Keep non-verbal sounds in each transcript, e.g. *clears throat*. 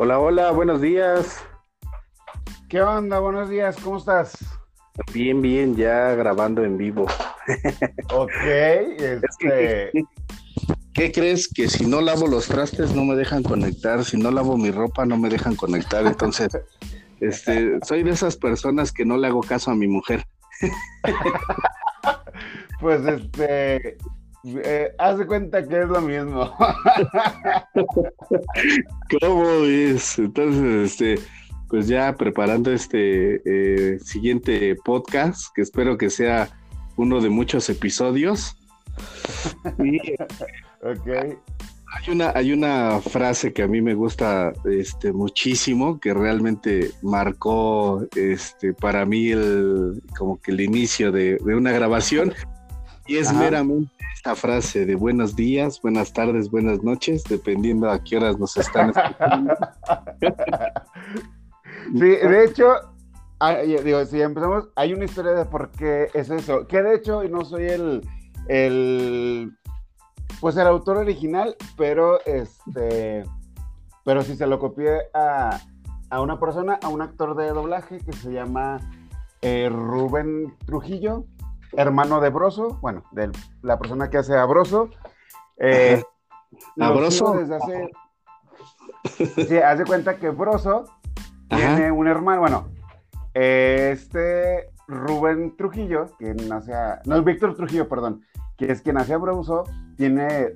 Hola, hola, buenos días. ¿Qué onda? Buenos días, ¿cómo estás? Bien, bien, ya grabando en vivo. Ok, *laughs* este... ¿Qué crees? Que si no lavo los trastes no me dejan conectar, si no lavo mi ropa no me dejan conectar, entonces, *laughs* este, soy de esas personas que no le hago caso a mi mujer. *laughs* Pues este, eh, haz de cuenta que es lo mismo. *laughs* ¿Cómo es? Entonces, este, pues ya preparando este eh, siguiente podcast, que espero que sea uno de muchos episodios. *laughs* Y ok. hay una, hay una frase que a mí me gusta este, muchísimo, que realmente marcó este, para mí el, como que el inicio de, de una grabación. Y es Ajá. meramente frase de buenos días, buenas tardes, buenas noches, dependiendo a qué horas nos están escuchando. Sí, de hecho, ah, digo, si empezamos, hay una historia de por qué es eso. Que de hecho, no soy el, el, pues el autor original, pero este, pero sí se lo copié a, a una persona, a un actor de doblaje que se llama eh, Rubén Trujillo, hermano de Broso, bueno, de la persona que hace a Broso. Eh, ¿A Broso? Desde hace, sí, haz de cuenta que Broso Ajá. tiene un hermano, bueno, este Rubén Trujillo, que nace a, no, Víctor Trujillo, perdón, que es quien nace a Bruso, tiene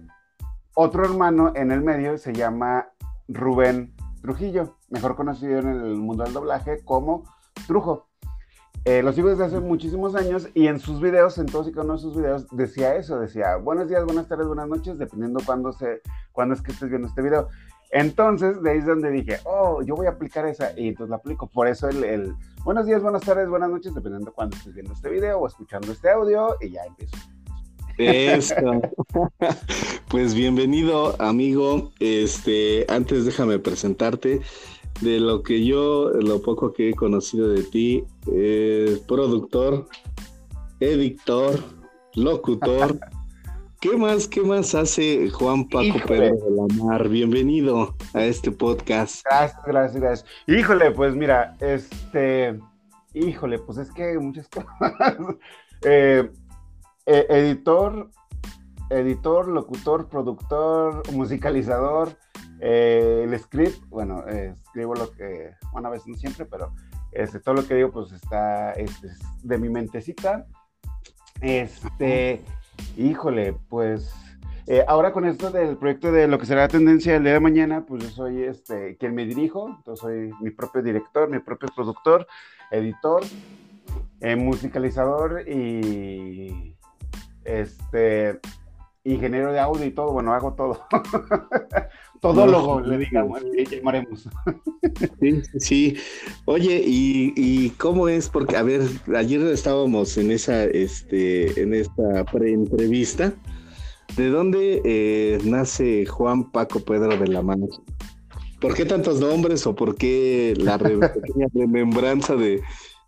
otro hermano en el medio, se llama Rubén Trujillo, mejor conocido en el mundo del doblaje como Trujo. Eh, lo sigo desde hace muchísimos años y en sus videos, en todos y cada uno de sus videos, decía eso, decía buenos días, buenas tardes, buenas noches, dependiendo cuándo, se, cuándo es que estés viendo este video. Entonces, de ahí es donde dije, oh, yo voy a aplicar esa, y entonces la aplico. Por eso el, el buenos días, buenas tardes, buenas noches, dependiendo de cuándo estés viendo este video o escuchando este audio, y ya empiezo. Eso. *laughs* Pues bienvenido, amigo. Este, antes déjame presentarte. De lo que yo, lo poco que he conocido de ti, es productor, editor, locutor. *laughs* ¿Qué más, qué más hace Juan Paco Híjole. Pedro de la Mar? Bienvenido a este podcast. Gracias, gracias, gracias. Híjole, pues mira, este, híjole, pues es que muchas *laughs* cosas. Eh, eh, editor, editor, locutor, productor, musicalizador, eh, el script, bueno, eh, escribo lo que, bueno, a veces no siempre, pero este, todo lo que digo, pues está este, es de mi mentecita. Este, híjole, pues eh, ahora con esto del proyecto de lo que será tendencia el día de mañana, pues soy este, quien me dirijo, entonces soy mi propio director, mi propio productor, editor, eh, musicalizador y este ingeniero de audio y todo, bueno, hago todo. *laughs* Todólogo, le digamos, le llamaremos. Sí, sí, sí. Oye, ¿y, y cómo es? Porque, a ver, ayer estábamos en esa, este, en esta pre-entrevista. ¿De dónde eh, nace Juan Paco Pedro de la Mano? ¿Por qué tantos nombres o por qué la re- *laughs* pequeña remembranza de,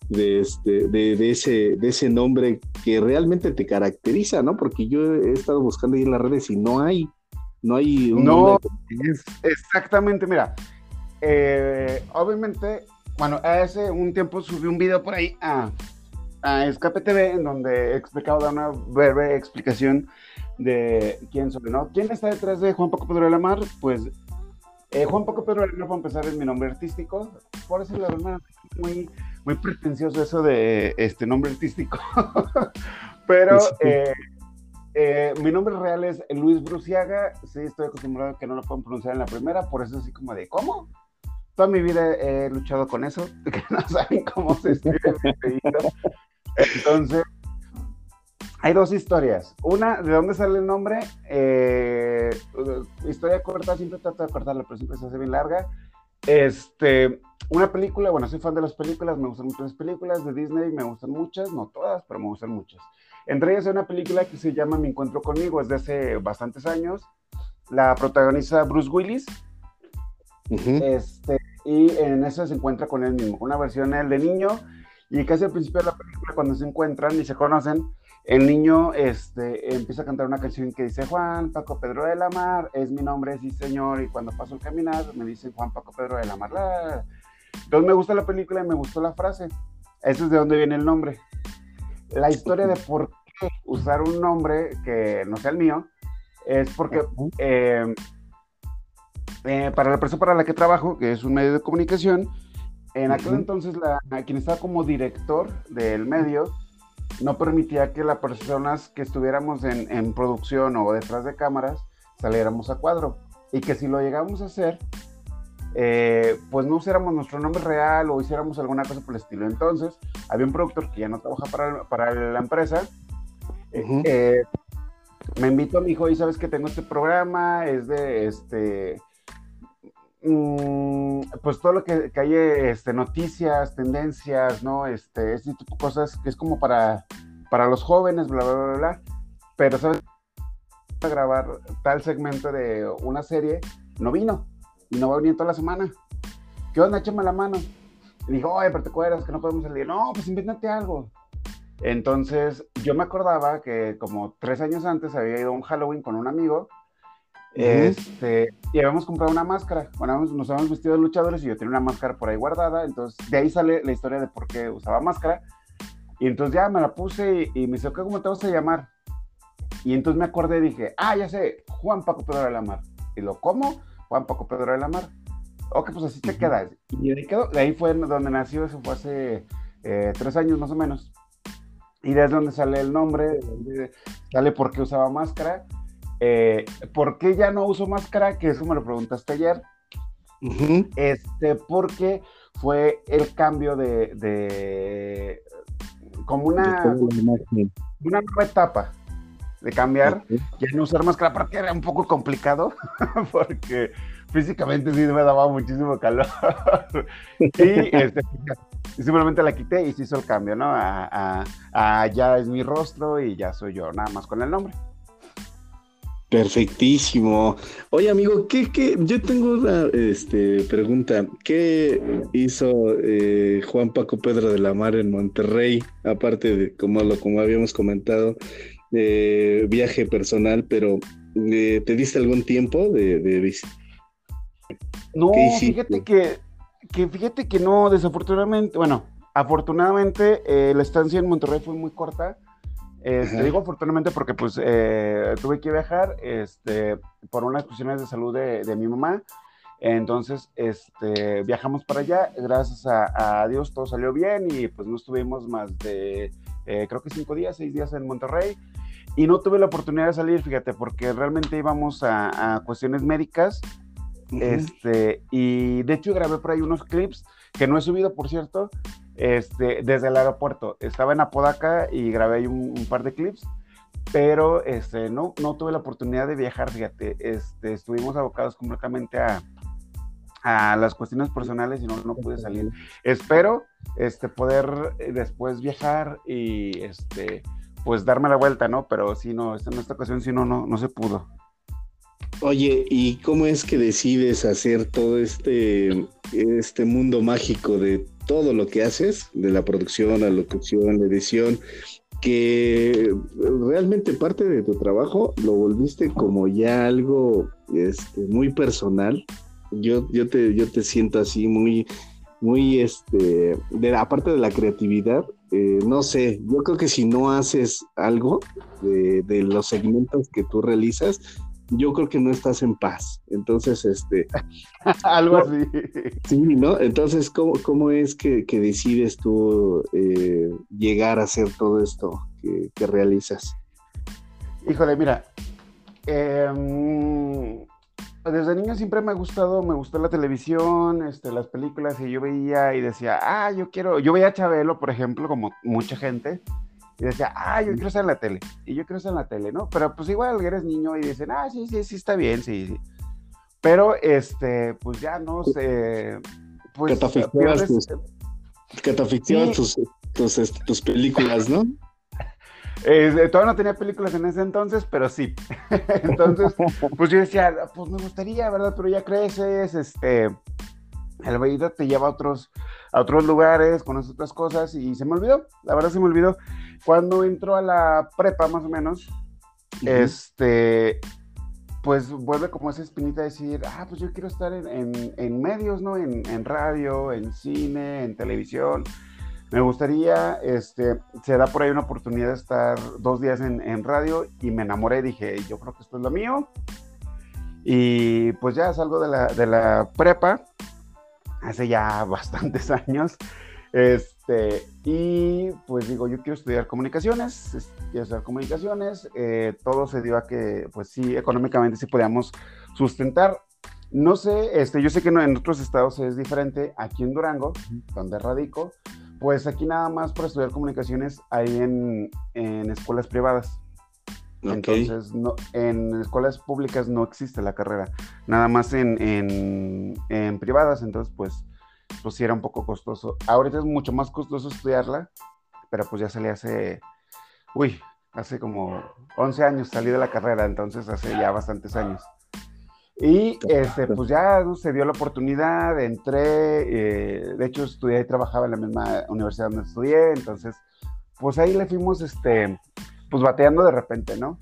de, este, de, de ese, de ese nombre que realmente te caracteriza, ¿no? Porque yo he estado buscando ahí en las redes y no hay, no hay un No, es exactamente, mira, eh, obviamente, bueno, hace un tiempo subí un video por ahí a, a Escape TV en donde he explicado, da una breve explicación de quién soy, ¿no? ¿Quién está detrás de Juan Paco Pedro de la Mar? Pues eh, Juan Paco Pedro de la Mar, para empezar, es mi nombre artístico, por eso la verdad, muy, muy pretencioso eso de este nombre artístico, *laughs* pero... Eh, eh, mi nombre real es Luis Bruciaga. Sí, estoy acostumbrado a que no lo puedan pronunciar en la primera, por eso así como de ¿cómo? Toda mi vida he luchado con eso, *laughs* que no saben cómo se escribe mi apellido. Entonces, hay dos historias. Una, ¿de dónde sale el nombre? Eh, historia corta, siempre trato de cortarla, pero siempre se hace bien larga. Este, una película, bueno, soy fan de las películas, me gustan muchas las películas de Disney, me gustan muchas, no todas, pero me gustan muchas. Entre ellas hay una película que se llama Mi Encuentro Conmigo, es de hace bastantes años. La protagoniza Bruce Willis. Ujú. Este, y en esa se encuentra con él mismo, una versión él de niño Y casi al principio de la película, cuando se encuentran y se conocen, el niño este, empieza a cantar una canción que dice Juan Paco Pedro de la Mar, es mi nombre, sí señor, y cuando paso el caminar me dicen Juan Paco Pedro de la Mar. Entonces me gusta la película y me gustó la frase. Eso es de dónde viene el nombre. La historia de por qué usar un nombre que no sea el mío es porque eh, eh, para la empresa para la que trabajo, que es un medio de comunicación, en aquel entonces la, quien estaba como director del medio no permitía que las personas que estuviéramos en, producción o detrás de cámaras saliéramos a cuadro. Y que si lo llegamos a hacer, eh, pues no usáramos nuestro nombre real o hiciéramos alguna cosa por el estilo. Entonces, había un productor que ya no trabaja para, para la empresa. Eh, me invitó a mi hijo y sabes que tengo este programa, es de este Mm, pues todo lo que, que hay, este, noticias, tendencias, ¿no? Este, este tipo de cosas que es como para, para los jóvenes, bla, bla, bla, bla. Pero, ¿sabes? A grabar tal segmento de una serie, no vino. Y no va a venir toda la semana. ¿Qué onda? Échame la mano. Y dijo, oye, pero te acuerdas que no podemos salir. No, pues invéntate algo. Entonces, yo me acordaba que como tres años antes había ido a un Halloween con un amigo este, y habíamos comprado una máscara. Bueno, nos habíamos vestido de luchadores y yo tenía una máscara por ahí guardada. Entonces, de ahí sale la historia de por qué usaba máscara. Y entonces ya me la puse y, me dice, ¿cómo te vas a llamar? Y entonces me acordé y dije, ah, ya sé, Juan Paco Pedro de la Mar. Y lo, ¿cómo? Juan Paco Pedro de la Mar. Ok, pues así te quedas. Y ahí quedó. De ahí fue donde nació, eso fue hace eh, tres años más o menos. Y desde donde sale el nombre, sale por qué usaba máscara. Eh, ¿Por qué ya no uso máscara? Que eso me lo preguntaste ayer. Este, porque fue el cambio de, como una, una nueva etapa de cambiar, ya no usar máscara, porque era un poco complicado, *laughs* porque físicamente sí me daba muchísimo calor. *laughs* y este, simplemente la quité y se hizo el cambio, ¿no? a, ya es mi rostro y ya soy yo, nada más con el nombre. Perfectísimo. Oye, amigo, ¿qué, qué? yo tengo una este, pregunta. ¿Qué hizo eh, Juan Paco Pedro de la Mar en Monterrey? Aparte de, como, lo, como habíamos comentado, de viaje personal, pero eh, ¿te diste algún tiempo de, de No, fíjate que, que, fíjate que no, desafortunadamente, bueno, afortunadamente eh, la estancia en Monterrey fue muy corta. Este, digo afortunadamente porque pues eh, tuve que viajar este, por unas cuestiones de salud de, mi mamá. Entonces, este, viajamos para allá, gracias a, Dios todo salió bien y pues no estuvimos más de, eh, creo que cinco días, seis días en Monterrey. Y no tuve la oportunidad de salir, fíjate, porque realmente íbamos a, cuestiones médicas. este, y de hecho grabé por ahí unos clips que no he subido, por cierto, este, desde el aeropuerto. Estaba en Apodaca y grabé ahí un, par de clips, pero este, no, no tuve la oportunidad de viajar, fíjate, este, estuvimos abocados completamente a, a las cuestiones personales y no, no pude salir. Espero este, poder eh, después viajar y este, pues darme la vuelta, ¿no? Pero si no, en esta ocasión si no, no, no se pudo. Oye, ¿y cómo es que decides hacer todo este, este mundo mágico de todo lo que haces, de la producción, la locución, la edición, que realmente parte de tu trabajo lo volviste como ya algo este, muy personal. Yo, yo, te, yo te siento así muy, muy, este, de, aparte de la creatividad, eh, no sé, yo creo que si no haces algo de, de los segmentos que tú realizas, yo creo que no estás en paz. Entonces, este... *laughs* Algo así. Sí, ¿no? Entonces, ¿cómo, cómo es que, decides tú eh, llegar a hacer todo esto que, realizas? Híjole, mira, em, desde niño siempre me ha gustado, me gustó la televisión, este, las películas, y yo veía y decía, ah, yo quiero, yo veía a Chabelo, por ejemplo, como mucha gente, y decía, ah, yo quiero estar en la tele, y yo quiero estar en la tele, ¿no? Pero pues igual eres niño y dicen, ah, sí, sí, sí, está bien, sí, sí. Pero, este, pues ya no sé, pues... Que te tus, tus, tus, tus, películas, ¿no? Eh, todavía no tenía películas en ese entonces, pero sí. *laughs* entonces, *laughs* pues yo decía, pues me gustaría, ¿verdad? Pero ya creces, este, la vida te lleva a otros, a otros lugares, conoces otras cosas y se me olvidó, la verdad se me olvidó. Cuando entró a la prepa más o menos, este, pues vuelve como esa espinita de decir, ah, pues yo quiero estar en, medios, ¿no? En, radio, en cine, en televisión. Me gustaría, este, se da por ahí una oportunidad de estar dos días en, radio y me enamoré y dije, yo creo que esto es lo mío. Y pues ya salgo de la, de la prepa, hace ya *laughs* bastantes años, este, y pues digo, yo quiero estudiar comunicaciones, quiero estudiar comunicaciones, eh, todo se dio a que, pues sí, económicamente sí podíamos sustentar. No sé, este, yo sé que en otros estados es diferente, aquí en Durango, donde radico, pues aquí nada más para estudiar comunicaciones hay en, en escuelas privadas. Entonces, no, en escuelas públicas no existe la carrera, nada más en, en, en privadas, entonces pues pues sí era un poco costoso. Ahorita es mucho más costoso estudiarla, pero pues ya salí hace, uy, hace como 11 años salí de la carrera, entonces hace ya bastantes años. Y este, pues ya se dio la oportunidad, entré, eh, de hecho estudié y trabajaba en la misma universidad donde estudié, entonces pues ahí le fuimos, este, pues bateando de repente, ¿no?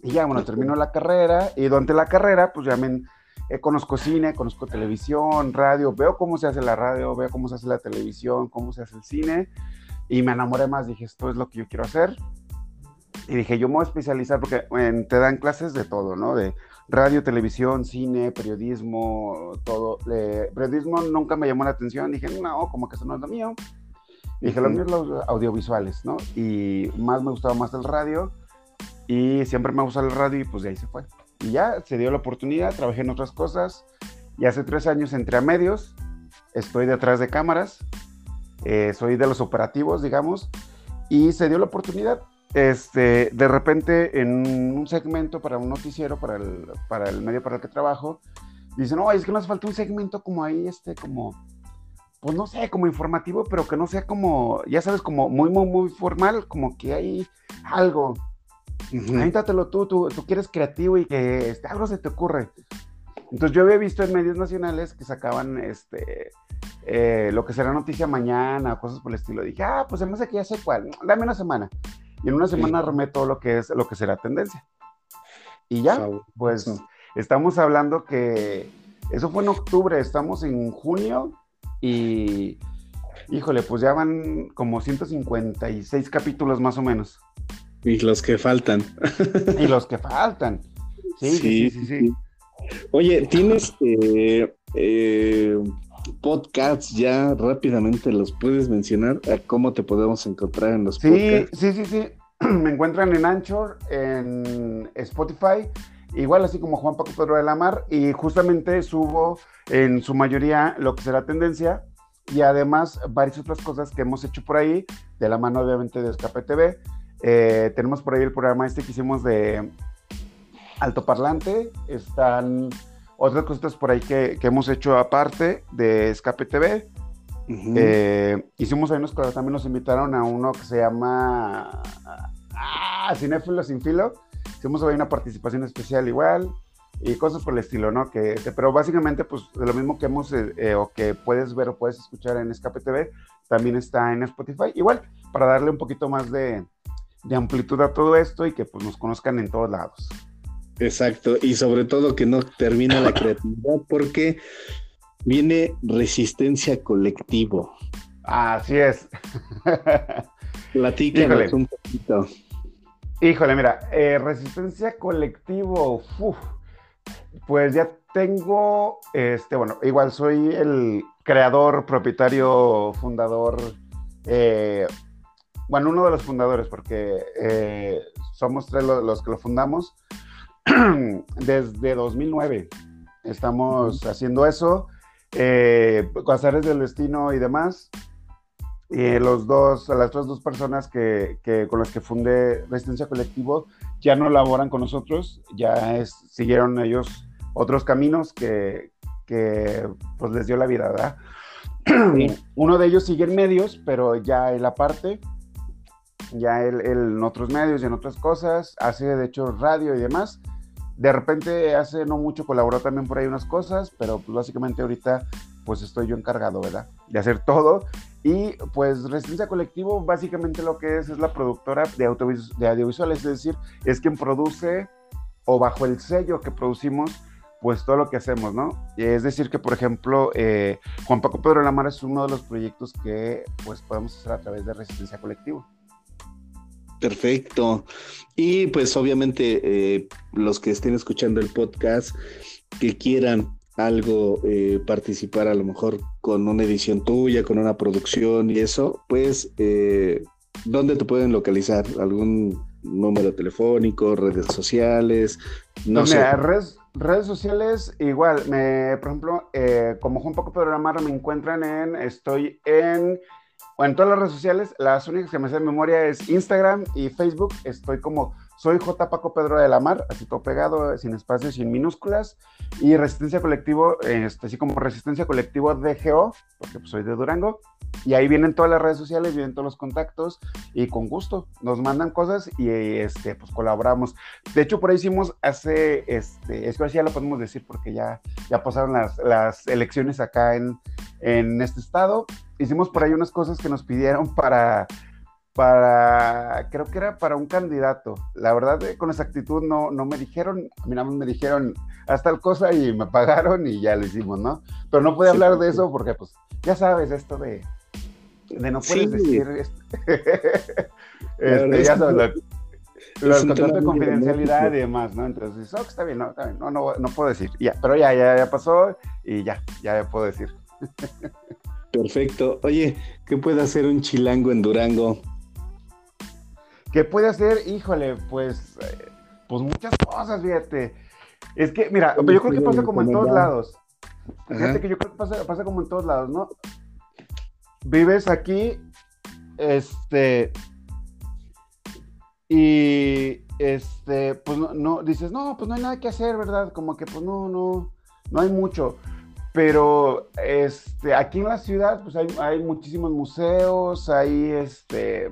Y ya, bueno, terminó la carrera y durante la carrera, pues ya me, eh, conozco cine, conozco televisión, radio, veo cómo se hace la radio, veo cómo se hace la televisión, cómo se hace el cine, y me enamoré más, dije, esto es lo que yo quiero hacer. Y dije, yo me voy a especializar porque te dan clases de todo, ¿no? De radio, televisión, cine, periodismo, todo. periodismo nunca me llamó la atención, dije, no, como que eso no es lo mío. dije, lo mío es los audiovisuales, ¿no? Y más me gustaba más el radio, y siempre me gusta el radio, y pues de ahí se fue. Y ya se dio la oportunidad, trabajé en otras cosas. Y hace tres años entré a medios, estoy detrás de cámaras, eh, soy de los operativos, digamos, y se dio la oportunidad. Este, de repente, en un segmento para un noticiero, para el, para el medio para el que trabajo, dicen, no, es que nos falta un segmento como ahí, este, como, pues no sé, como informativo, pero que no sea como, ya sabes, como muy, muy, muy formal, como que hay algo. Uh tú, tú, tú quieres creativo y que este, algo se te ocurre. Entonces yo había visto en medios nacionales que sacaban este eh, lo que será noticia mañana o cosas por el estilo. Dije, ah, pues además que ya sé cuál, dame una semana. Y en una semana todo lo que es lo que será tendencia. Y ya, pues estamos hablando que eso fue en octubre, estamos en junio y híjole, pues ya van como 156 capítulos más o menos. Y los que faltan. y los que faltan. Sí, sí, sí, sí. Oye, ¿tienes eh, eh, podcasts ya rápidamente? ¿Los puedes mencionar? ¿Cómo te podemos encontrar en los podcasts? Sí, sí, sí. *clears throat* Me encuentran en Anchor, en Spotify, igual así como Juan Paco Pedro de la Mar, y justamente subo en su mayoría lo que será tendencia y además varias otras cosas que hemos hecho por ahí, de la mano obviamente de Escape TV eh, tenemos por ahí el programa este que hicimos de altoparlante. Están otras cositas por ahí que, hemos hecho aparte de Escape TV. Eh, hicimos ahí unos también nos invitaron a uno que se llama ah, Cinéfilo sin filo. Hicimos ahí una participación especial igual y cosas por el estilo, ¿no? Que, pero básicamente, pues de lo mismo que hemos eh, o que puedes ver o puedes escuchar en Escape TV, también está en Spotify. Igual, para darle un poquito más de, de amplitud a todo esto y que pues nos conozcan en todos lados. Exacto, y sobre todo que no termine la *coughs* creatividad porque viene resistencia colectivo. Así es. *laughs* Platícanos un poquito. Híjole, mira, eh, resistencia colectivo, pues ya tengo, este, bueno, igual soy el creador, propietario, fundador, eh, bueno, uno de los fundadores, porque eh, somos tres los, que lo fundamos *clears throat* desde 2009. Estamos haciendo eso, eh, del destino y demás. Y los dos, las otras dos personas que, con las que fundé Resistencia Colectivo ya no laboran con nosotros, ya es, siguieron ellos otros caminos que, que pues les dio la vida, ¿verdad? *clears throat* Uno de ellos sigue en medios, pero ya en la parte ya él, en otros medios y en otras cosas, hace de hecho radio y demás. De repente hace no mucho colaboró también por ahí unas cosas, pero pues básicamente ahorita pues estoy yo encargado, ¿verdad? De hacer todo. Y pues Resistencia Colectivo básicamente lo que es es la productora de, audiovisuales, es decir, es quien produce o bajo el sello que producimos pues todo lo que hacemos, ¿no? Es decir, que por ejemplo, eh, Juan Paco Pedro Lamar es uno de los proyectos que pues podemos hacer a través de Resistencia Colectivo. Perfecto. Y pues obviamente eh, los que estén escuchando el podcast, que quieran algo, eh, participar a lo mejor con una edición tuya, con una producción y eso, pues, ¿dónde te pueden localizar? ¿Algún número telefónico, redes sociales? No pues sé. Redes sociales, igual, me, por ejemplo, eh, como Juan Paco Programar me encuentran en, estoy en, en todas las redes sociales, las únicas que me de memoria es Instagram y Facebook, estoy como soy J. Paco Pedro de la Mar, así todo pegado, sin espacios, sin minúsculas. Y Resistencia Colectivo, este, así como Resistencia Colectivo DGO, porque pues, soy de Durango. Y ahí vienen todas las redes sociales, vienen todos los contactos y con gusto nos mandan cosas y este, pues colaboramos. De hecho, por ahí hicimos hace, este, es que ya lo podemos decir porque ya, ya pasaron las, las elecciones acá en, en este estado. Hicimos por ahí unas cosas que nos pidieron para para, creo que era para un candidato. La verdad, eh, con esa actitud no, no me dijeron, a mí nada más me dijeron hasta tal cosa y me pagaron y ya lo hicimos, ¿no? Pero no pude hablar de eso porque, pues, ya sabes, esto de, de no puedes decir, *laughs* este, ya sabes, los contratos de confidencialidad y demás, ¿no? Entonces, oh, está bien, no, está bien, no, no, no puedo decir, ya, pero ya, ya, ya pasó y ya, ya puedo decir. *laughs* Perfecto. Oye, ¿qué puede hacer un chilango en Durango? ¿Qué puede hacer? Híjole, pues, eh, pues muchas cosas, fíjate. Es que, mira, yo creo que pasa como en todos lados. Fíjate que yo creo que pasa, pasa como en todos lados, ¿no? Vives aquí, este, y este, pues no, no, dices, no, pues no hay nada que hacer, ¿verdad? Como que pues no, no, no hay mucho. Pero este, aquí en la ciudad, pues hay, hay muchísimos museos, hay este,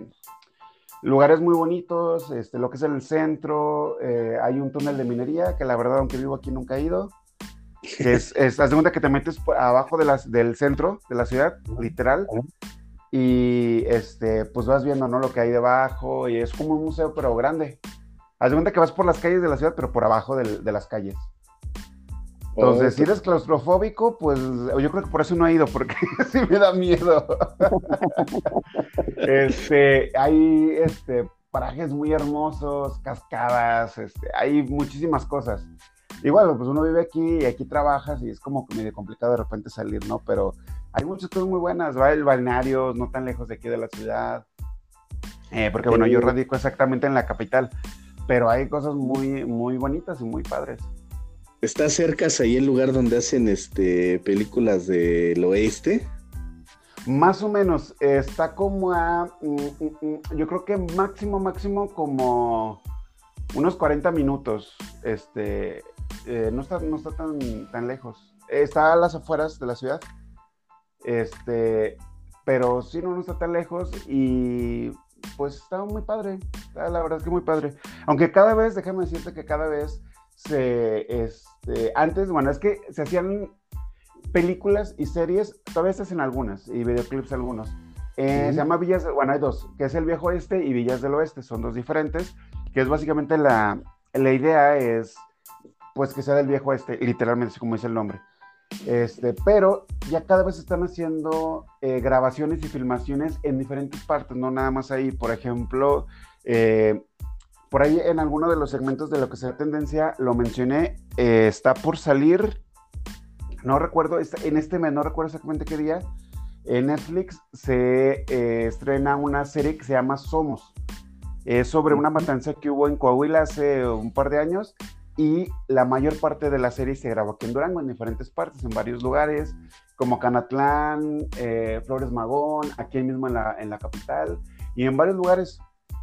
lugares muy bonitos, este, lo que es el centro, eh, hay un túnel de minería que la verdad, aunque vivo aquí, nunca he ido. es, *laughs* es haz de cuenta que te metes abajo de las, del centro de la ciudad, literal, y este, pues vas viendo, ¿no? Lo que hay debajo, y es como un museo, pero grande. Haz de cuenta que vas por las calles de la ciudad, pero por abajo de las calles. Entonces, si eres claustrofóbico, pues yo creo que por eso no he ido, porque *laughs* sí me da miedo. *laughs* este, hay este, parajes muy hermosos, cascadas, este, hay muchísimas cosas. Igual, pues uno vive aquí y aquí trabajas y es como medio complicado de repente salir, ¿no? Pero hay muchas cosas muy buenas, va el balneario, no tan lejos de aquí de la ciudad. Eh, porque bueno, yo radico exactamente en la capital, pero hay cosas muy, muy bonitas y muy padres. ¿Está cerca ahí el lugar donde hacen este películas del oeste? Más o menos, está como a, mm, mm, mm, yo creo que máximo, máximo como unos 40 minutos. Este, eh, no está, no está tan, tan lejos. Está a las afueras de la ciudad. Este, pero sí, no, no está tan lejos y pues está muy padre. La verdad es que muy padre. Aunque cada vez, déjame decirte que cada vez se, este, antes, bueno, es que se hacían películas y series, todavía se hacen algunas, y videoclips algunos. Eh, se llama Villas, bueno, hay dos, que es el Viejo Oeste y Villas del Oeste, son dos diferentes, que es básicamente la, la idea es, pues, que sea del Viejo Oeste, literalmente, como dice el nombre. Este, pero ya cada vez están haciendo eh, grabaciones y filmaciones en diferentes partes, no nada más ahí. Por ejemplo, eh, por ahí en alguno de los segmentos de lo que sea tendencia lo mencioné, eh, está por salir, no recuerdo, en este mes, no recuerdo exactamente qué día, en Netflix se eh, estrena una serie que se llama Somos. Es sobre una matanza que hubo en Coahuila hace un par de años y la mayor parte de la serie se grabó aquí en Durango, en diferentes partes, en varios lugares, como Canatlán, eh, Flores Magón, aquí mismo en la, en la capital y en varios lugares.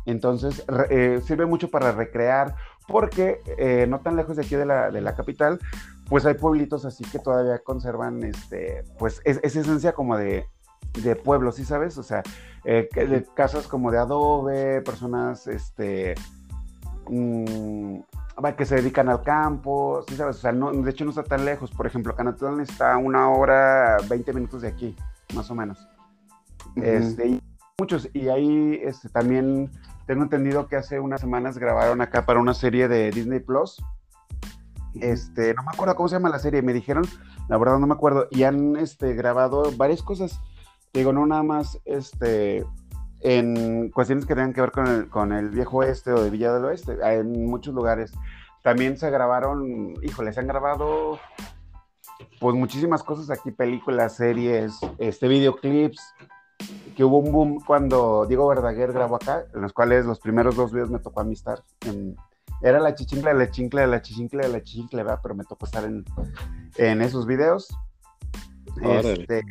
Entonces, eh, sirve mucho para recrear, porque eh, no tan lejos de aquí de la, capital, pues hay pueblitos así que todavía conservan, este, pues, esa esencia como de, de pueblo, ¿sí sabes? O sea, eh, de casas como de adobe, personas, este, mm, que se dedican al campo, ¿sí sabes? O sea, no, de hecho no está tan lejos. Por ejemplo, Canatlán está una hora, 20 minutos de aquí, más o menos. este, y muchos, y ahí este, también tengo entendido que hace unas semanas grabaron acá para una serie de Disney Plus. Este, no me acuerdo cómo se llama la serie, me dijeron, la verdad no me acuerdo, y han este, grabado varias cosas. Digo, no nada más este, en cuestiones que tengan que ver con el, con el viejo oeste o de Villa del Oeste, en muchos lugares. También se grabaron, híjole, se han grabado pues muchísimas cosas aquí, películas, series, este, videoclips, que hubo un boom cuando Diego Verdaguer grabó acá, en los cuales los primeros dos videos me tocó amistar. era la chichincla de la chincla de la chichincla de la chichincla, ¿verdad? pero me tocó estar en, en esos videos. Este,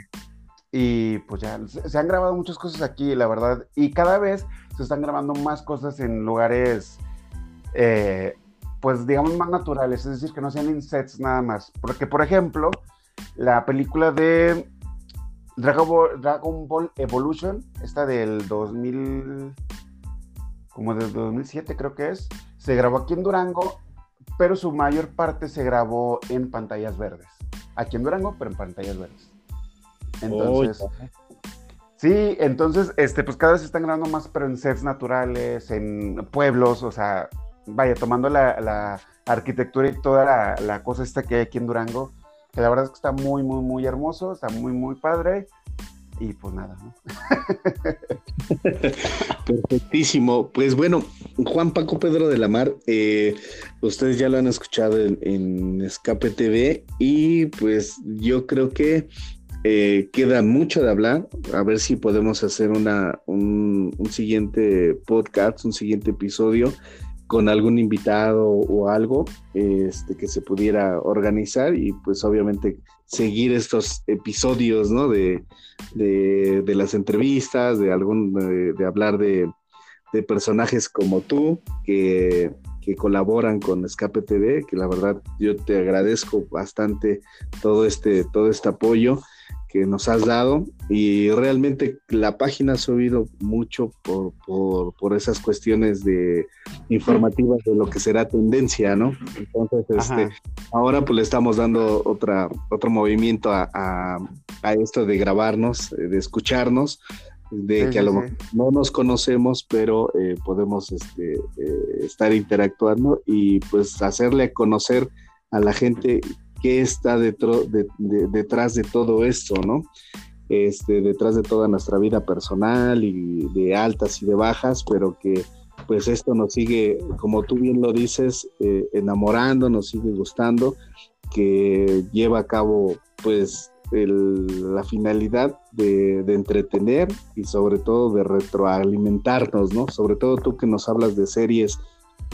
y pues ya, se, han grabado muchas cosas aquí, la verdad, y cada vez se están grabando más cosas en lugares, eh, pues digamos, más naturales, es decir, que no sean en sets nada más. Porque, por ejemplo, la película de Dragon Ball, Evolution, esta del 2000, como del 2007 creo que es, se grabó aquí en Durango, pero su mayor parte se grabó en pantallas verdes. Aquí en Durango, pero en pantallas verdes. Entonces, sí, entonces, este, pues cada vez se están grabando más, pero en sets naturales, en pueblos, o sea, vaya, tomando la, arquitectura y toda la, la, cosa esta que hay aquí en Durango, que la verdad es que está muy, muy, muy hermoso, está muy, muy padre. Y pues nada. *laughs* Perfectísimo. Pues bueno, Juan Paco Pedro de la Mar, eh, ustedes ya lo han escuchado en, en Escape TV y pues yo creo que eh, queda mucho de hablar, a ver si podemos hacer una, un, siguiente podcast, un siguiente episodio con algún invitado o algo este, que se pudiera organizar y pues obviamente seguir estos episodios ¿no? de, de, las entrevistas, de, algún, de, hablar de, de, personajes como tú que, que colaboran con Escape TV, que la verdad yo te agradezco bastante todo este, todo este apoyo que nos has dado y realmente la página ha subido mucho por, por, esas cuestiones de informativas de lo que será tendencia, ¿no? Entonces, este, ahora pues le estamos dando otra, otro movimiento a, a, esto de grabarnos, de escucharnos, de que a lo mejor no nos conocemos, pero eh, podemos este, eh, estar interactuando y pues hacerle conocer a la gente qué está detrás de todo esto, ¿no? Este, detrás de toda nuestra vida personal y de altas y de bajas, pero que pues esto nos sigue, como tú bien lo dices, eh, enamorando, nos sigue gustando, que lleva a cabo pues la finalidad de, entretener y sobre todo de retroalimentarnos, ¿no? Sobre todo tú que nos hablas de series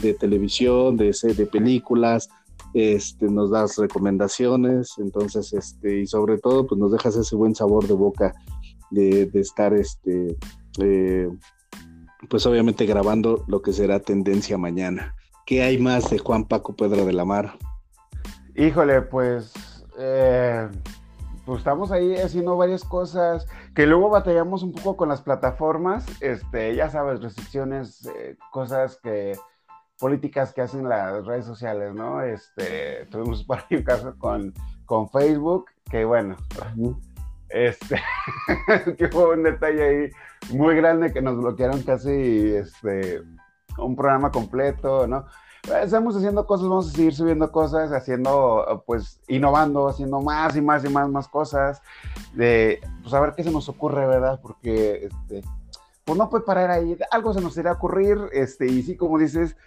de televisión, de, de películas, este, nos das recomendaciones, entonces, este, y sobre todo, pues nos dejas ese buen sabor de boca de, estar, este, eh, pues obviamente grabando lo que será tendencia mañana. ¿Qué hay más de Juan Paco Pedro de la Mar? Híjole, pues, eh, pues estamos ahí haciendo varias cosas que luego batallamos un poco con las plataformas, este, ya sabes, restricciones, eh, cosas que políticas que hacen las redes sociales, ¿no? Este, tuvimos por ahí un caso con, con Facebook, que bueno, este, *laughs* que fue un detalle ahí muy grande que nos bloquearon casi, este, un programa completo, ¿no? Estamos haciendo cosas, vamos a seguir subiendo cosas, haciendo, pues, innovando, haciendo más y más y más, más cosas, de, pues, a ver qué se nos ocurre, ¿verdad? Porque, este, pues no puede parar ahí, algo se nos irá a ocurrir, este, y sí, como dices,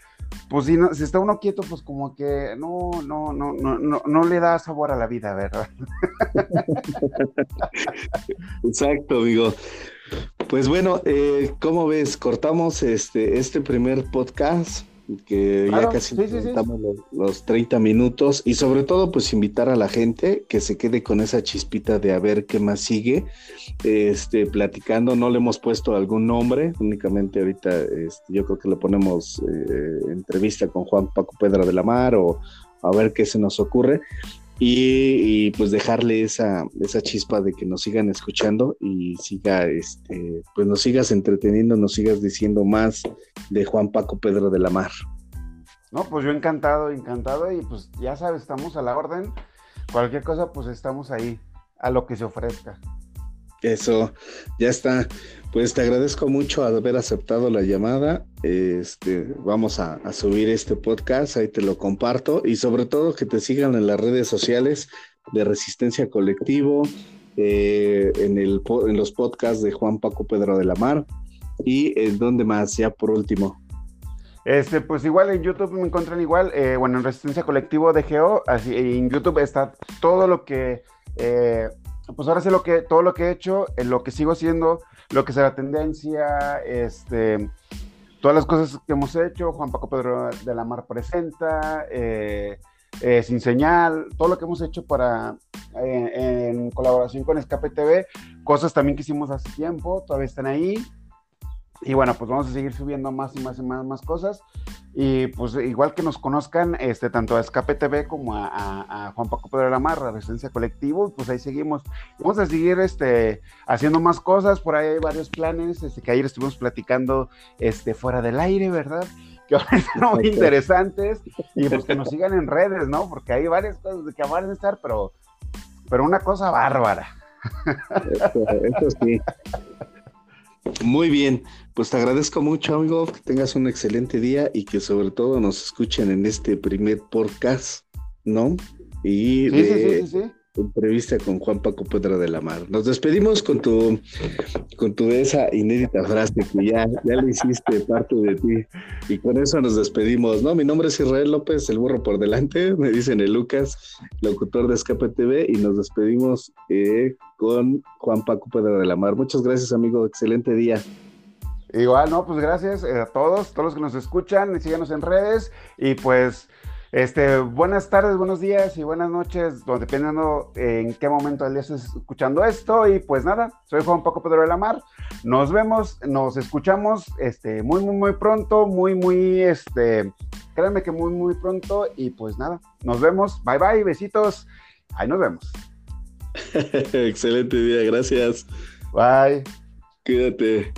pues si, no, si está uno quieto, pues como que no, no, no, no, no, no le da sabor a la vida, ¿verdad? *laughs* Exacto, amigo. Pues bueno, eh, ¿cómo ves? Cortamos este, este primer podcast que ya casi estamos Los, 30 minutos y sobre todo pues invitar a la gente que se quede con esa chispita de a ver qué más sigue este platicando. No le hemos puesto algún nombre únicamente ahorita este, yo creo que le ponemos eh, entrevista con Juan Paco Pedra de la Mar o a ver qué se nos ocurre y, pues dejarle esa, esa chispa de que nos sigan escuchando y siga, este, pues nos sigas entreteniendo, nos sigas diciendo más de Juan Paco Pedro de la Mar. No, pues yo encantado, encantado y pues ya sabes, estamos a la orden. Cualquier cosa, pues estamos ahí, a lo que se ofrezca. Eso, ya está. Pues te agradezco mucho haber aceptado la llamada. Este, vamos a, subir este podcast, ahí te lo comparto y sobre todo que te sigan en las redes sociales de Resistencia Colectivo, eh, en, el, en los podcasts de Juan Paco Pedro de la Mar y en donde más, ya por último. Este, pues igual en YouTube me encuentran igual, eh, bueno, en Resistencia Colectivo de Geo, así en YouTube está todo lo que, eh, pues ahora sé lo que, todo lo que he hecho, lo que sigo haciendo, lo que será tendencia, este, todas las cosas que hemos hecho, Juan Paco Pedro de la Mar presenta, eh, Sin Señal, todo lo que hemos hecho para, en colaboración con Escape TV, cosas también que hicimos hace tiempo, todavía están ahí, y bueno, pues vamos a seguir subiendo más y más y más, más cosas. Y pues igual que nos conozcan, este, tanto a Escape TV como a, Juan Paco Pedro de la Mar, a Resistencia Colectivo, pues ahí seguimos. Vamos a seguir este, haciendo más cosas, por ahí hay varios planes, este, que ayer estuvimos platicando este, fuera del aire, ¿verdad? Que van a estar muy interesantes y pues que nos sigan en redes, ¿no? Porque hay varias cosas de que van a estar, pero, pero una cosa bárbara. eso sí. Muy bien, pues te agradezco mucho, amigo, que tengas un excelente día y que sobre todo nos escuchen en este primer podcast, ¿no? Y sí, sí, sí, entrevista con Juan Paco Pedro de la Mar. Nos despedimos con tu, con tu esa inédita frase que ya, ya le hiciste parte de ti. Y con eso nos despedimos, ¿no? Mi nombre es Israel López, el burro por delante, me dicen el Lucas, locutor de Escape TV, y nos despedimos eh, con Juan Paco Pedro de la Mar. Muchas gracias, amigo. Excelente día. Igual, no, pues gracias a todos, todos los que nos escuchan, síganos en redes y pues este, buenas tardes, buenos días y buenas noches, dependiendo en qué momento del día estés escuchando esto. Y pues nada, soy Juan Paco Pedro de la Mar. Nos vemos, nos escuchamos este, muy, muy, muy pronto, muy, muy, este, créanme que muy, muy pronto. Y pues nada, nos vemos. Bye, bye, besitos. Ahí nos vemos. *laughs* Excelente día, gracias. Bye. Cuídate.